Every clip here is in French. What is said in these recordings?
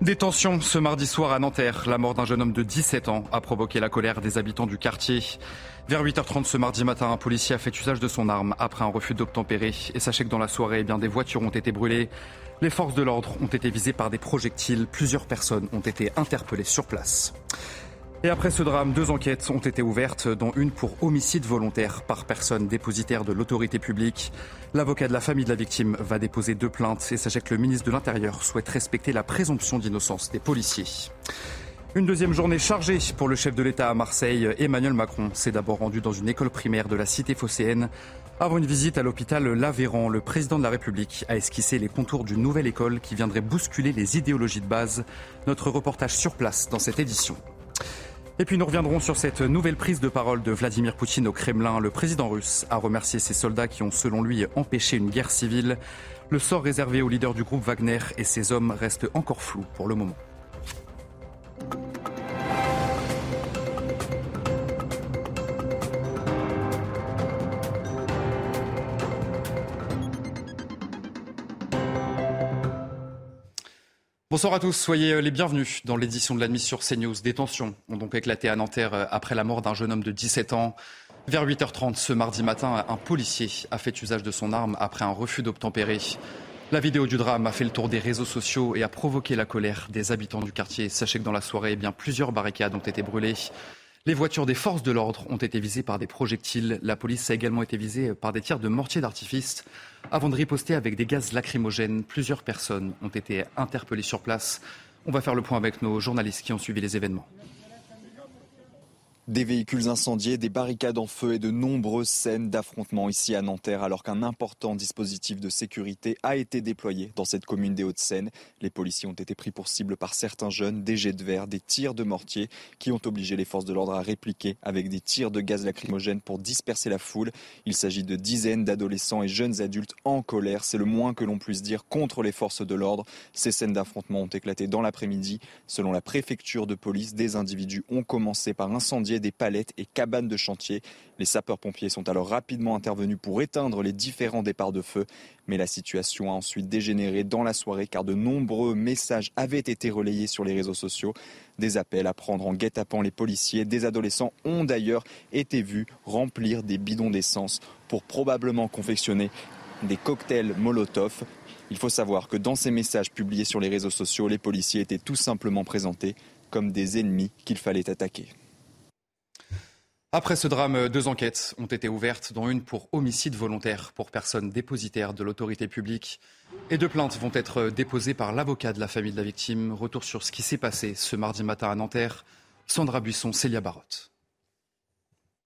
Détention ce mardi soir à Nanterre. La mort d'un jeune homme de 17 ans a provoqué la colère des habitants du quartier. Vers 8h30 ce mardi matin, un policier a fait usage de son arme après un refus d'obtempérer. Et sachez que dans la soirée, eh bien, des voitures ont été brûlées. Les forces de l'ordre ont été visées par des projectiles. Plusieurs personnes ont été interpellées sur place. Et après ce drame, deux enquêtes ont été ouvertes, dont une pour homicide volontaire par personne dépositaire de l'autorité publique. L'avocat de la famille de la victime va déposer deux plaintes et sachez que le ministre de l'Intérieur souhaite respecter la présomption d'innocence des policiers. Une deuxième journée chargée pour le chef de l'État à Marseille. Emmanuel Macron s'est d'abord rendu dans une école primaire de la cité phocéenne. Avant une visite à l'hôpital Lavéran, le président de la République a esquissé les contours d'une nouvelle école qui viendrait bousculer les idéologies de base. Notre reportage sur place dans cette édition. Et puis nous reviendrons sur cette nouvelle prise de parole de Vladimir Poutine au Kremlin. Le président russe a remercié ses soldats qui ont, selon lui, empêché une guerre civile. Le sort réservé au leader du groupe Wagner et ses hommes reste encore flou pour le moment. Bonsoir à tous, soyez euh, les bienvenus dans l'édition de la sur CNews. Des ont donc éclaté à Nanterre euh, après la mort d'un jeune homme de 17 ans. Vers 8h30 ce mardi matin, un policier a fait usage de son arme après un refus d'obtempérer. La vidéo du drame a fait le tour des réseaux sociaux et a provoqué la colère des habitants du quartier. Sachez que dans la soirée, eh bien, plusieurs barricades ont été brûlées. Les voitures des forces de l'ordre ont été visées par des projectiles. La police a également été visée par des tirs de mortier d'artifice. Avant de riposter avec des gaz lacrymogènes, plusieurs personnes ont été interpellées sur place. On va faire le point avec nos journalistes qui ont suivi les événements. Des véhicules incendiés, des barricades en feu et de nombreuses scènes d'affrontements ici à Nanterre alors qu'un important dispositif de sécurité a été déployé dans cette commune des Hauts-de-Seine. Les policiers ont été pris pour cible par certains jeunes, des jets de verre, des tirs de mortier qui ont obligé les forces de l'ordre à répliquer avec des tirs de gaz lacrymogène pour disperser la foule. Il s'agit de dizaines d'adolescents et jeunes adultes en colère, c'est le moins que l'on puisse dire contre les forces de l'ordre. Ces scènes d'affrontements ont éclaté dans l'après-midi. Selon la préfecture de police, des individus ont commencé par incendier des palettes et cabanes de chantier. Les sapeurs-pompiers sont alors rapidement intervenus pour éteindre les différents départs de feu. Mais la situation a ensuite dégénéré dans la soirée car de nombreux messages avaient été relayés sur les réseaux sociaux. Des appels à prendre en guet-apens les policiers. Des adolescents ont d'ailleurs été vus remplir des bidons d'essence pour probablement confectionner des cocktails Molotov. Il faut savoir que dans ces messages publiés sur les réseaux sociaux, les policiers étaient tout simplement présentés comme des ennemis qu'il fallait attaquer. Après ce drame, deux enquêtes ont été ouvertes, dont une pour homicide volontaire pour personne dépositaire de l'autorité publique. Et deux plaintes vont être déposées par l'avocat de la famille de la victime. Retour sur ce qui s'est passé ce mardi matin à Nanterre. Sandra Buisson, Célia Barotte.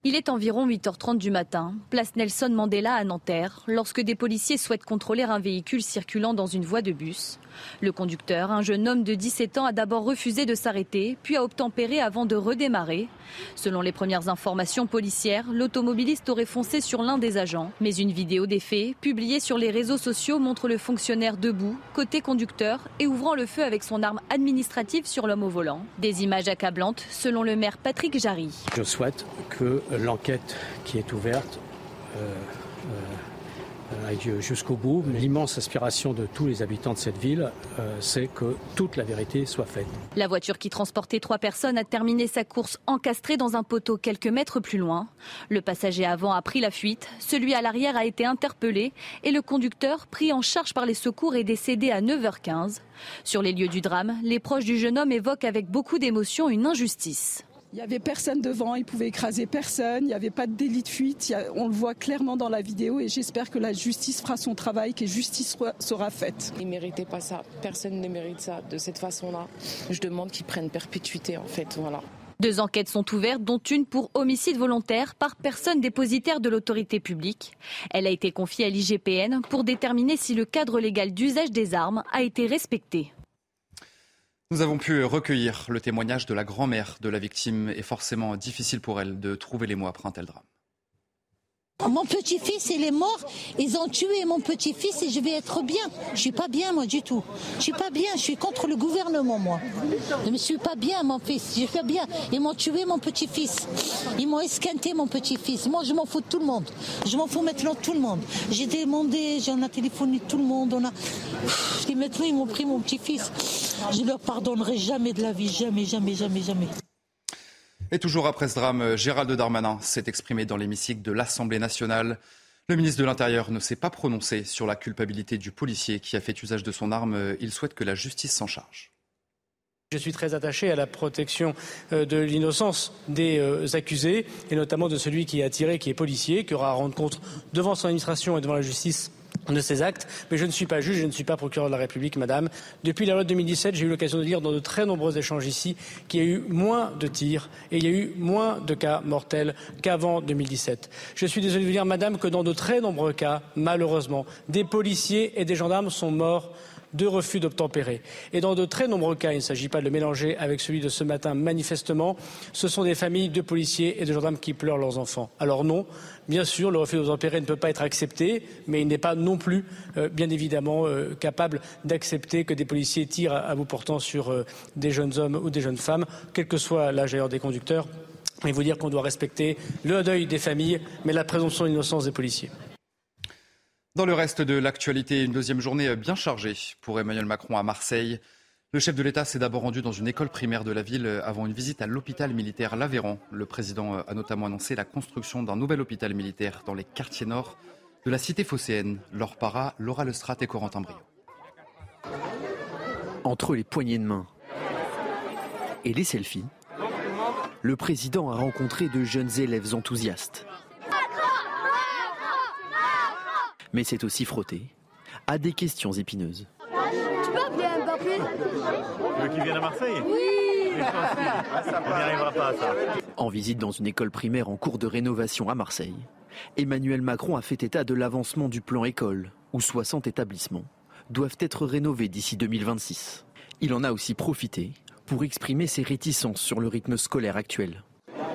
Il est environ 8h30 du matin, place Nelson Mandela à Nanterre, lorsque des policiers souhaitent contrôler un véhicule circulant dans une voie de bus. Le conducteur, un jeune homme de 17 ans, a d'abord refusé de s'arrêter, puis a obtempéré avant de redémarrer. Selon les premières informations policières, l'automobiliste aurait foncé sur l'un des agents. Mais une vidéo des faits, publiée sur les réseaux sociaux, montre le fonctionnaire debout, côté conducteur, et ouvrant le feu avec son arme administrative sur l'homme au volant. Des images accablantes, selon le maire Patrick Jarry. L'enquête qui est ouverte euh, euh, aille jusqu'au bout. L'immense aspiration de tous les habitants de cette ville, euh, c'est que toute la vérité soit faite. La voiture qui transportait trois personnes a terminé sa course encastrée dans un poteau quelques mètres plus loin. Le passager avant a pris la fuite, celui à l'arrière a été interpellé et le conducteur, pris en charge par les secours, est décédé à 9h15. Sur les lieux du drame, les proches du jeune homme évoquent avec beaucoup d'émotion une injustice. Il n'y avait personne devant, il pouvait écraser personne, il n'y avait pas de délit de fuite, on le voit clairement dans la vidéo et j'espère que la justice fera son travail, que justice sera faite. Il ne méritait pas ça, personne ne mérite ça de cette façon-là. Je demande qu'ils prennent perpétuité en fait, voilà. Deux enquêtes sont ouvertes, dont une pour homicide volontaire par personne dépositaire de l'autorité publique. Elle a été confiée à l'IGPN pour déterminer si le cadre légal d'usage des armes a été respecté. Nous avons pu recueillir le témoignage de la grand-mère de la victime et forcément difficile pour elle de trouver les mots après un tel drame. Mon petit-fils, il est mort. Ils ont tué mon petit-fils et je vais être bien. Je suis pas bien, moi, du tout. Je suis pas bien. Je suis contre le gouvernement, moi. Je ne suis pas bien, mon fils. Je suis bien. Ils m'ont tué mon petit-fils. Ils m'ont esquinté mon petit-fils. Moi, je m'en fous de tout le monde. Je m'en fous maintenant de tout le monde. J'ai demandé, j'en ai téléphoné tout le monde. On a... Et maintenant, ils m'ont pris mon petit-fils. Je leur pardonnerai jamais de la vie. Jamais, jamais, jamais, jamais. Et toujours après ce drame, Gérald Darmanin s'est exprimé dans l'hémicycle de l'Assemblée nationale. Le ministre de l'Intérieur ne s'est pas prononcé sur la culpabilité du policier qui a fait usage de son arme. Il souhaite que la justice s'en charge. Je suis très attaché à la protection euh, de l'innocence des euh, accusés, et notamment de celui qui a tiré, qui est policier, qui aura à rendre compte devant son administration et devant la justice de ces actes. Mais je ne suis pas juge, je ne suis pas procureur de la République, madame. Depuis la loi de 2017, j'ai eu l'occasion de lire dans de très nombreux échanges ici qu'il y a eu moins de tirs et il y a eu moins de cas mortels qu'avant 2017. Je suis désolé de vous dire, madame, que dans de très nombreux cas, malheureusement, des policiers et des gendarmes sont morts de refus d'obtempérer. Et dans de très nombreux cas, il ne s'agit pas de le mélanger avec celui de ce matin, manifestement, ce sont des familles de policiers et de gendarmes qui pleurent leurs enfants. Alors non, bien sûr, le refus d'obtempérer ne peut pas être accepté, mais il n'est pas non plus, euh, bien évidemment, euh, capable d'accepter que des policiers tirent à, bout portant sur euh, des jeunes hommes ou des jeunes femmes, quel que soit l'âge d'ailleurs des conducteurs. Et vous dire qu'on doit respecter le deuil des familles, mais la présomption d'innocence des policiers. Dans le reste de l'actualité, une deuxième journée bien chargée pour Emmanuel Macron à Marseille. Le chef de l'État s'est d'abord rendu dans une école primaire de la ville avant une visite à l'hôpital militaire L'Aveyran. Le président a notamment annoncé la construction d'un nouvel hôpital militaire dans les quartiers nord de la cité phocéenne. Laure Para, Laura Lestrat et Corentin Brio. Entre les poignées de main et les selfies, le président a rencontré de jeunes élèves enthousiastes. Mais c'est aussi frotter à des questions épineuses. Tu peux appeler Mbappé Tu veux qu'il vienne à Marseille? Oui On n'y arrivera pas à ça. En visite dans une école primaire en cours de rénovation à Marseille, Emmanuel Macron a fait état de l'avancement du plan école, où 60 établissements doivent être rénovés d'ici 2026. Il en a aussi profité pour exprimer ses réticences sur le rythme scolaire actuel.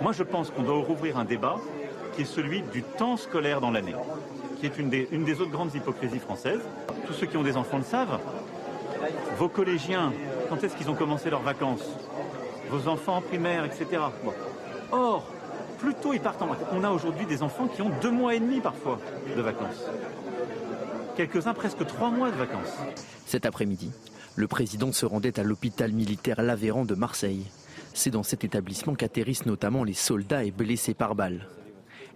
Moi, je pense qu'on doit rouvrir un débat qui est celui du temps scolaire dans l'année qui est une des, une des autres grandes hypocrisies françaises. Tous ceux qui ont des enfants le savent. Vos collégiens, quand est-ce qu'ils ont commencé leurs vacances? Vos enfants en primaire, etc. Or, plus tôt ils partent en vacances. On a aujourd'hui des enfants qui ont deux mois et demi parfois de vacances. Quelques-uns presque trois mois de vacances. Cet après-midi, le président se rendait à l'hôpital militaire L'Aveyran de Marseille. C'est dans cet établissement qu'atterrissent notamment les soldats et blessés par balles.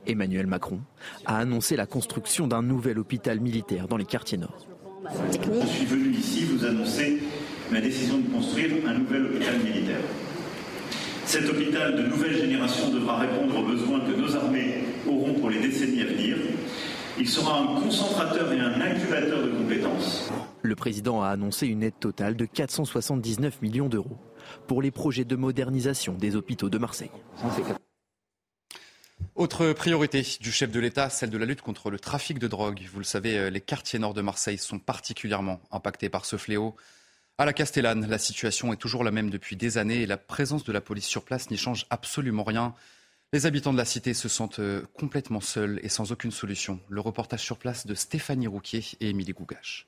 Emmanuel Macron a annoncé la construction d'un nouvel hôpital militaire dans les quartiers nord. Je suis venu ici vous annoncer ma décision de construire un nouvel hôpital militaire. Cet hôpital de nouvelle génération devra répondre aux besoins que nos armées auront pour les décennies à venir. Il sera un concentrateur et un incubateur de compétences. Le président a annoncé une aide totale de 479 millions d'euros pour les projets de modernisation des hôpitaux de Marseille. Autre priorité du chef de l'État, celle de la lutte contre le trafic de drogue. Vous le savez, euh, les quartiers nord de Marseille sont particulièrement impactés par ce fléau. À la Castellane, la situation est toujours la même depuis des années et la présence de la police sur place n'y change absolument rien. Les habitants de la cité se sentent euh, complètement seuls et sans aucune solution. Le reportage sur place de Stéphanie Rouquier et Émilie Gougache.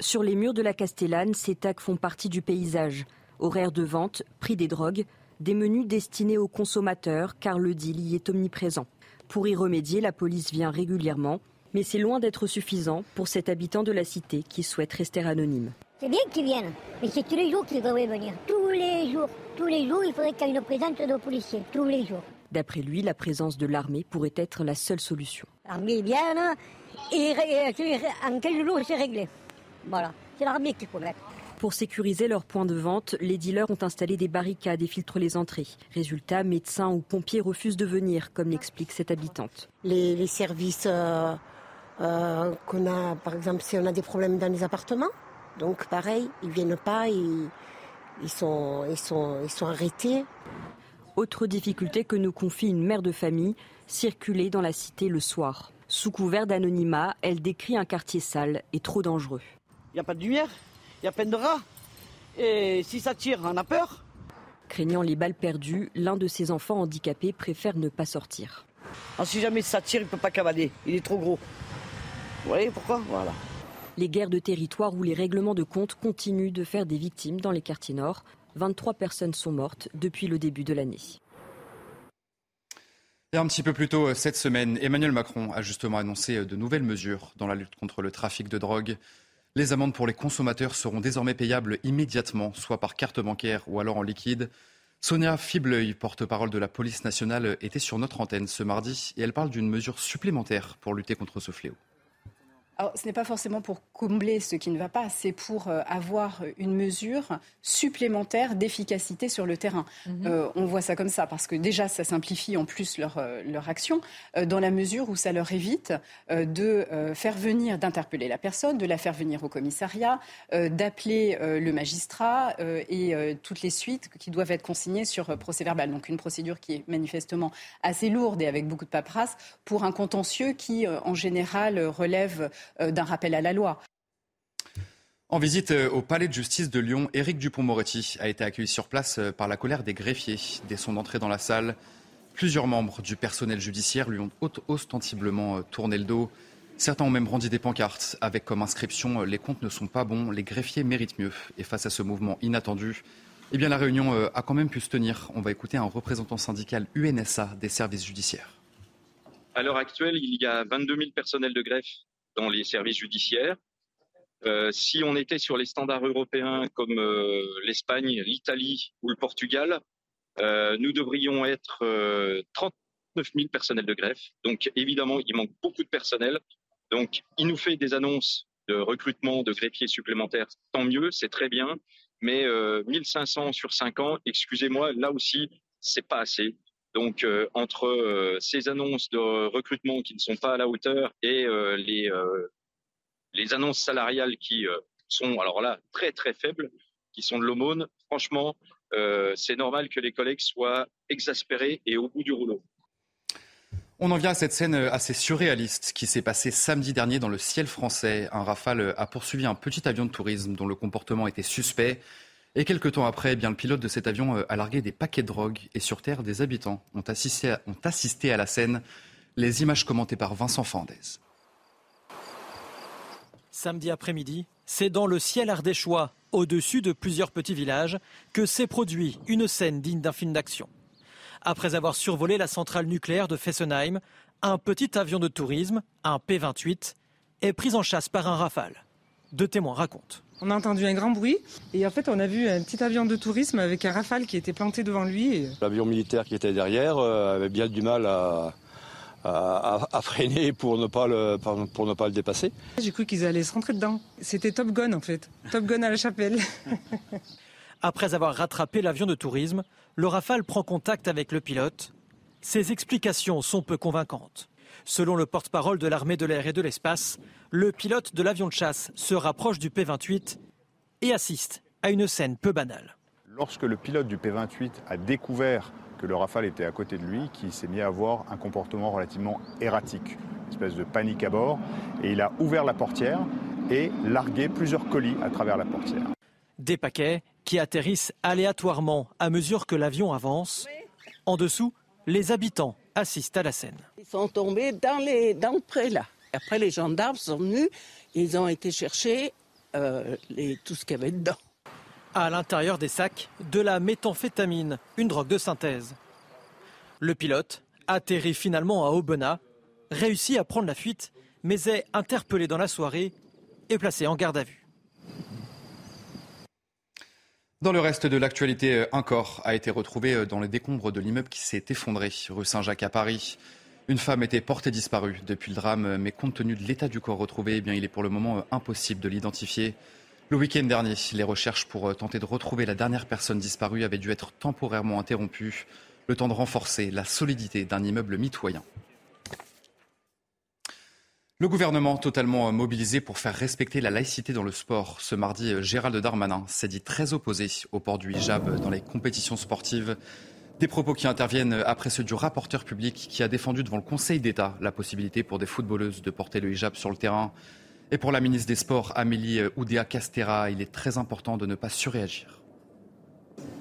Sur les murs de la Castellane, ces tags font partie du paysage. Horaires de vente, prix des drogues, des menus destinés aux consommateurs car le deal y est omniprésent. Pour y remédier, la police vient régulièrement, mais c'est loin d'être suffisant pour cet habitant de la cité qui souhaite rester anonyme. C'est bien qu'ils viennent, mais c'est tous les jours qu'ils devraient venir. Tous les jours. Tous les jours, il faudrait qu'il y ait une présence de policiers. Tous les jours. D'après lui, la présence de l'armée pourrait être la seule solution. L'armée vient et en quelques jours, c'est réglé. Voilà. C'est l'armée qu'il faut mettre. Pour sécuriser leurs points de vente, les dealers ont installé des barricades et filtrent les entrées. Résultat, médecins ou pompiers refusent de venir, comme l'explique cette habitante. Les, services euh, euh, qu'on a, par exemple, si on a des problèmes dans les appartements, donc pareil, ils viennent pas, ils, ils, sont, ils, sont, ils sont arrêtés. Autre difficulté que nous confie une mère de famille, circuler dans la cité le soir. Sous couvert d'anonymat, elle décrit un quartier sale et trop dangereux. Il n'y a pas de lumière? Il y a peine de rats. Et si ça tire, on a peur. Craignant les balles perdues, l'un de ses enfants handicapés préfère ne pas sortir. Alors, si jamais ça tire, il ne peut pas cavaler. Il est trop gros. Vous voyez pourquoi? Voilà. Les guerres de territoire ou les règlements de compte continuent de faire des victimes dans les quartiers nord. 23 personnes sont mortes depuis le début de l'année. Et un petit peu plus tôt euh, cette semaine, Emmanuel Macron a justement annoncé euh, de nouvelles mesures dans la lutte contre le trafic de drogue. Les amendes pour les consommateurs seront désormais payables immédiatement, soit par carte bancaire ou alors en liquide. Sonia Fibleuil, porte-parole de la police nationale, était sur notre antenne ce mardi et elle parle d'une mesure supplémentaire pour lutter contre ce fléau. Alors, ce n'est pas forcément pour combler ce qui ne va pas, c'est pour euh, avoir une mesure supplémentaire d'efficacité sur le terrain. Mhm. Euh, on voit ça comme ça parce que déjà, ça simplifie en plus leur, euh, leur action, dans la mesure où ça leur évite de faire venir, d'interpeller la personne, de la faire venir au commissariat, d'appeler le magistrat et toutes les suites qui doivent être consignées sur procès verbal. Donc une procédure qui est manifestement assez lourde et avec beaucoup de paperasse pour un contentieux qui, en général, relève d'un rappel à la loi. En visite euh, au palais de justice de Lyon, Éric Dupont-Moretti a été accueilli sur place euh, par la colère des greffiers. Dès son entrée dans la salle, plusieurs membres du personnel judiciaire lui ont ostensiblement tourné le dos. Certains ont même rendu des pancartes avec comme inscription Les comptes ne sont pas bons, les greffiers méritent mieux. Et face à ce mouvement inattendu, eh bien, la réunion a quand même pu se tenir. On va écouter un représentant syndical UNSA des services judiciaires. À l'heure actuelle, il y a 22 000 personnels de greffe dans les services judiciaires. Euh, si on était sur les standards européens comme euh, l'Espagne, l'Italie ou le Portugal, euh, nous devrions être 39 000 personnels de greffe. Donc évidemment, il manque beaucoup de personnel. Donc il nous fait des annonces de recrutement de greffiers supplémentaires, tant mieux, c'est très bien. Mais 1500 sur 5 ans, excusez-moi, là aussi, c'est pas assez. Donc, euh, entre euh, ces annonces de recrutement qui ne sont pas à la hauteur et euh, les, les annonces salariales qui sont, alors là, très, très faibles, qui sont de l'aumône, franchement, c'est normal que les collègues soient exaspérés et au bout du rouleau. On en vient à cette scène assez surréaliste qui s'est passée samedi dernier dans le ciel français. Un rafale a poursuivi un petit avion de tourisme dont le comportement était suspect. Et quelques temps après, eh bien, le pilote de cet avion euh, a largué des paquets de drogue et sur Terre, des habitants ont assisté à, la scène. Les images commentées par Vincent Fandez. Samedi après-midi, c'est dans le ciel ardéchois, au-dessus de plusieurs petits villages, que s'est produit une scène digne d'un film d'action. Après avoir survolé la centrale nucléaire de Fessenheim, un petit avion de tourisme, un P-28, est pris en chasse par un rafale. Deux témoins racontent. On a entendu un grand bruit et en fait on a vu un petit avion de tourisme avec un rafale qui était planté devant lui. L'avion militaire qui était derrière euh, avait bien du mal à, freiner pour ne, pas le, pour ne pas le dépasser. J'ai cru qu'ils allaient se rentrer dedans. C'était Top Gun en fait. Top Gun à la chapelle. Après avoir rattrapé l'avion de tourisme, le Rafale prend contact avec le pilote. Ses explications sont peu convaincantes. Selon le porte-parole de l'armée de l'air et de l'espace, le pilote de l'avion de chasse se rapproche du P-28 et assiste à une scène peu banale. Lorsque le pilote du P-28 a découvert que le Rafale était à côté de lui, qui s'est mis à avoir un comportement relativement erratique, une espèce de panique à bord, et il a ouvert la portière et largué plusieurs colis à travers la portière. Des paquets qui atterrissent aléatoirement à mesure que l'avion avance. En dessous, les habitants assistent à la scène. Ils sont tombés dans, les, dans le pré là. Après, les gendarmes sont venus, ils ont été chercher euh, tout ce qu'il y avait dedans. À l'intérieur des sacs, de la méthamphétamine, une drogue de synthèse. Le pilote atterrit finalement à Aubenas, réussit à prendre la fuite, mais est interpellé dans la soirée et placé en garde à vue. Dans le reste de l'actualité, un corps a été retrouvé dans les décombres de l'immeuble qui s'est effondré rue Saint-Jacques à Paris. Une femme était portée disparue depuis le drame, mais compte tenu de l'état du corps retrouvé, eh il est pour le moment impossible de l'identifier. Le week-end dernier, les recherches pour tenter de retrouver la dernière personne disparue avaient dû être temporairement interrompues, le temps de renforcer la solidité d'un immeuble mitoyen. Le gouvernement totalement mobilisé pour faire respecter la laïcité dans le sport. Ce mardi, Gérald Darmanin s'est dit très opposé au port du hijab dans les compétitions sportives. Des propos qui interviennent après ceux du rapporteur public qui a défendu devant le Conseil d'État la possibilité pour des footballeuses de porter le hijab sur le terrain. Et pour la ministre des Sports, Amélie Oudéa Castera, il est très important de ne pas surréagir.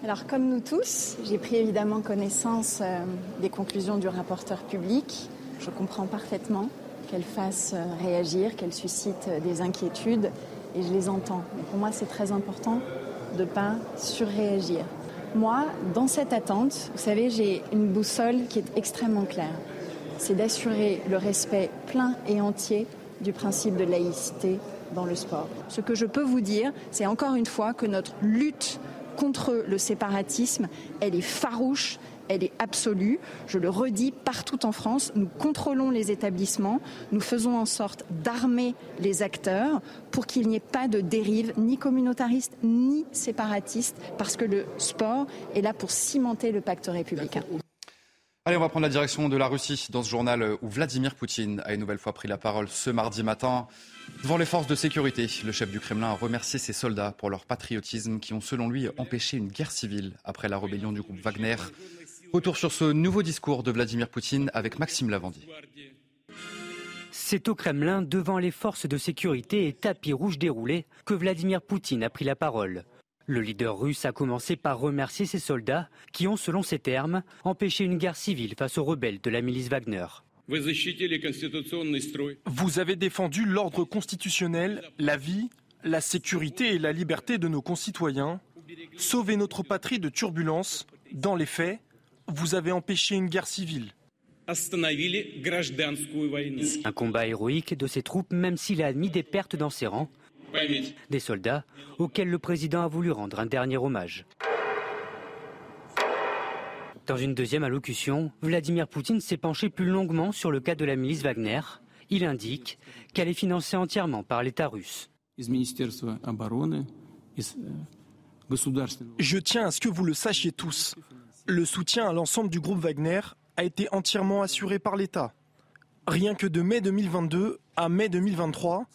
Alors comme nous tous, j'ai pris évidemment connaissance euh, des conclusions du rapporteur public. Je comprends parfaitement qu'elle fasse euh, réagir, qu'elle suscite euh, des inquiétudes et je les entends. Mais pour moi, c'est très important de ne pas surréagir. Moi, dans cette attente, vous savez, j'ai une boussole qui est extrêmement claire. C'est d'assurer le respect plein et entier du principe de laïcité dans le sport. Ce que je peux vous dire, c'est encore une fois que notre lutte contre le séparatisme, elle est farouche, elle est absolue. Je le redis, partout en France, nous contrôlons les établissements, nous faisons en sorte d'armer les acteurs pour qu'il n'y ait pas de dérive ni communautariste ni séparatiste, parce que le sport est là pour cimenter le pacte républicain. Allez, on va prendre la direction de la Russie dans ce journal où Vladimir Poutine a une nouvelle fois pris la parole ce mardi matin. Devant les forces de sécurité, le chef du Kremlin a remercié ses soldats pour leur patriotisme qui ont selon lui empêché une guerre civile après la rébellion du groupe Wagner. Retour sur ce nouveau discours de Vladimir Poutine avec Maxime Lavandier. C'est au Kremlin, devant les forces de sécurité et tapis rouges déroulés, que Vladimir Poutine a pris la parole. Le leader russe a commencé par remercier ses soldats qui ont, selon ses termes, empêché une guerre civile face aux rebelles de la milice Wagner. Vous avez défendu l'ordre constitutionnel, la vie, la sécurité et la liberté de nos concitoyens, sauvé notre patrie de turbulences. Dans les faits, vous avez empêché une guerre civile. Un combat héroïque de ses troupes, même s'il a admis des pertes dans ses rangs. Des soldats auxquels le président a voulu rendre un dernier hommage. Dans une deuxième allocution, Vladimir Poutine s'est penché plus longuement sur le cas de la milice Wagner. Il indique qu'elle est financée entièrement par l'État russe. Je tiens à ce que vous le sachiez tous. Le soutien à l'ensemble du groupe Wagner a été entièrement assuré par l'État. Rien que de mai 2022 à mai 2023,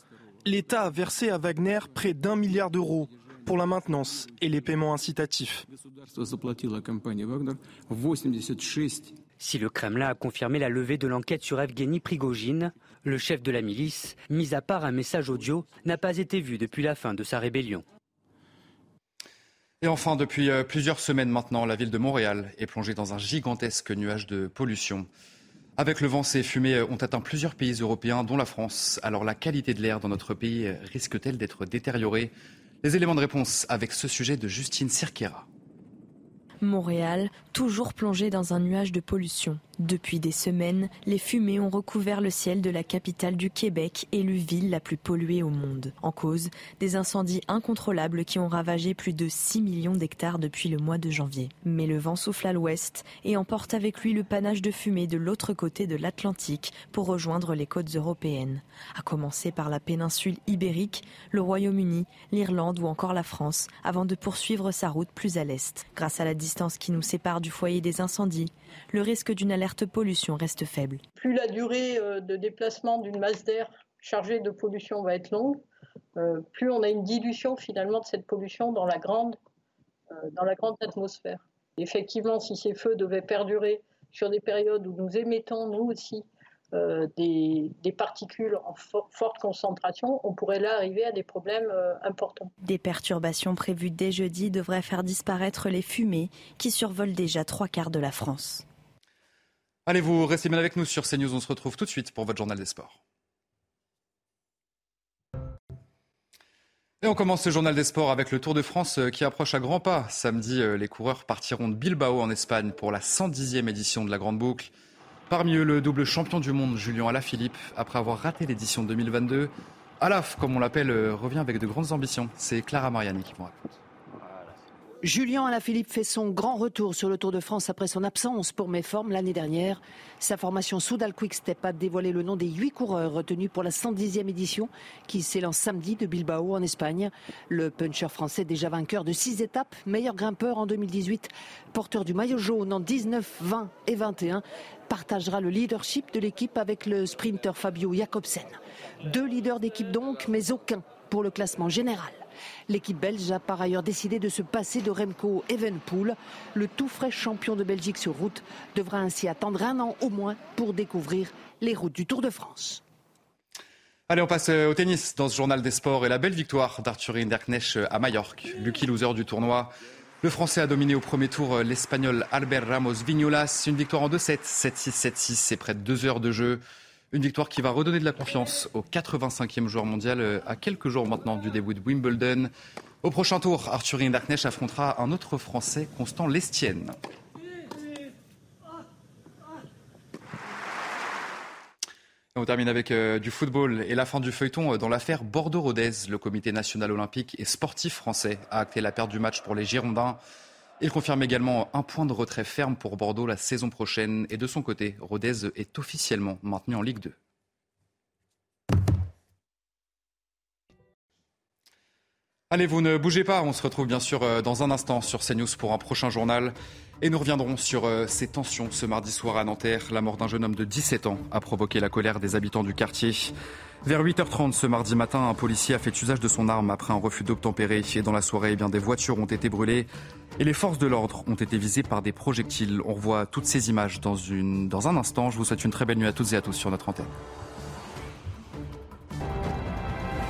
l'État a versé à Wagner près d'un milliard d'euros pour la maintenance et les paiements incitatifs. Si le Kremlin a confirmé la levée de l'enquête sur Evgeny Prigogine, le chef de la milice, mis à part un message audio, n'a pas été vu depuis la fin de sa rébellion. Et enfin, depuis euh, plusieurs semaines maintenant, la ville de Montréal est plongée dans un gigantesque nuage de pollution. Avec le vent, ces fumées euh, ont atteint plusieurs pays européens, dont la France. Alors la qualité de l'air dans notre pays euh, risque-t-elle d'être détériorée? Les éléments de réponse avec ce sujet de Justine Cirquera. Montréal, toujours plongé dans un nuage de pollution. Depuis des semaines, les fumées ont recouvert le ciel de la capitale du Québec, élue ville la plus polluée au monde. En cause, des incendies incontrôlables qui ont ravagé plus de 6 millions d'hectares depuis le mois de janvier. Mais le vent souffle à l'ouest et emporte avec lui le panache de fumée de l'autre côté de l'Atlantique pour rejoindre les côtes européennes. À commencer par la péninsule ibérique, le Royaume-Uni, l'Irlande ou encore la France, avant de poursuivre sa route plus à l'est. Grâce à la distance qui nous sépare du foyer des incendies, le risque d'une alerte pollution reste faible. Plus la durée euh, de déplacement d'une masse d'air chargée de pollution va être longue, euh, plus on a une dilution finalement de cette pollution dans la grande, euh, dans la grande atmosphère. Effectivement, si ces feux devaient perdurer sur des périodes où nous émettons, nous aussi, des, des, particules en forte concentration, on pourrait là arriver à des problèmes importants. Des perturbations prévues dès jeudi devraient faire disparaître les fumées qui survolent déjà trois quarts de la France. Allez, vous restez bien avec nous sur CNews. On se retrouve tout de suite pour votre journal des sports. Et on commence ce journal des sports avec le Tour de France euh, qui approche à grands pas. Samedi, euh, les coureurs partiront de Bilbao en Espagne pour la 110e édition de la Grande Boucle. Parmi eux, le double champion du monde, Julien Alaphilippe, après avoir raté l'édition 2022. Alaf, comme on l'appelle, euh, revient avec de grandes ambitions. C'est Clara Mariani qui vous raconte. Julien Alaphilippe fait son grand retour sur le Tour de France après son absence pour méforme l'année dernière. Sa formation Soudal Quick-Step a dévoilé le nom des huit coureurs retenus pour la 110e édition qui s'élance samedi de Bilbao en Espagne. Le puncher français déjà vainqueur de six étapes, meilleur grimpeur en 2018, porteur du maillot jaune en 19, 20 et 21, partagera le leadership de l'équipe avec le sprinter Fabio Jacobsen. Deux leaders d'équipe donc, mais aucun pour le classement général. L'équipe belge a par ailleurs décidé de se passer de Remco Evenpool. Le tout frais champion de Belgique sur route devra ainsi attendre un an au moins pour découvrir les routes du Tour de France. Allez, on passe euh, au tennis dans ce journal des sports et la belle victoire d'Arthur Hinderknecht à Majorque. Lucky loser du tournoi. Le Français a dominé au premier tour euh, l'Espagnol Albert Ramos Vignolas. Une victoire en 2-7, 7-6, 7-6. C'est près de deux heures de jeu. Une victoire qui va redonner de la confiance au 85e joueur mondial euh, à quelques jours maintenant du début de Wimbledon. Au prochain tour, Arthurine Darknech affrontera un autre Français, Constant Lestienne. On termine avec euh, du football et la fin du feuilleton euh, dans l'affaire Bordeaux-Rodez. Le comité national olympique et sportif français a acté la perte du match pour les Girondins. Il confirme également un point de retrait ferme pour Bordeaux la saison prochaine. Et de son côté, Rodez est officiellement maintenu en Ligue 2. Allez, vous ne bougez pas. On se retrouve bien sûr euh, dans un instant sur CNews pour un prochain journal. Et nous reviendrons sur euh, ces tensions ce mardi soir à Nanterre. La mort d'un jeune homme de 17 ans a provoqué la colère des habitants du quartier. Vers 8h30 ce mardi matin, un policier a fait usage de son arme après un refus d'obtempérer. Et dans la soirée, eh bien, des voitures ont été brûlées et les forces de l'ordre ont été visées par des projectiles. On revoit toutes ces images dans, une, dans un instant. Je vous souhaite une très belle nuit à toutes et à tous sur notre antenne.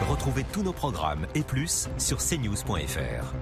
Retrouvez tous nos programmes et plus sur cnews.fr.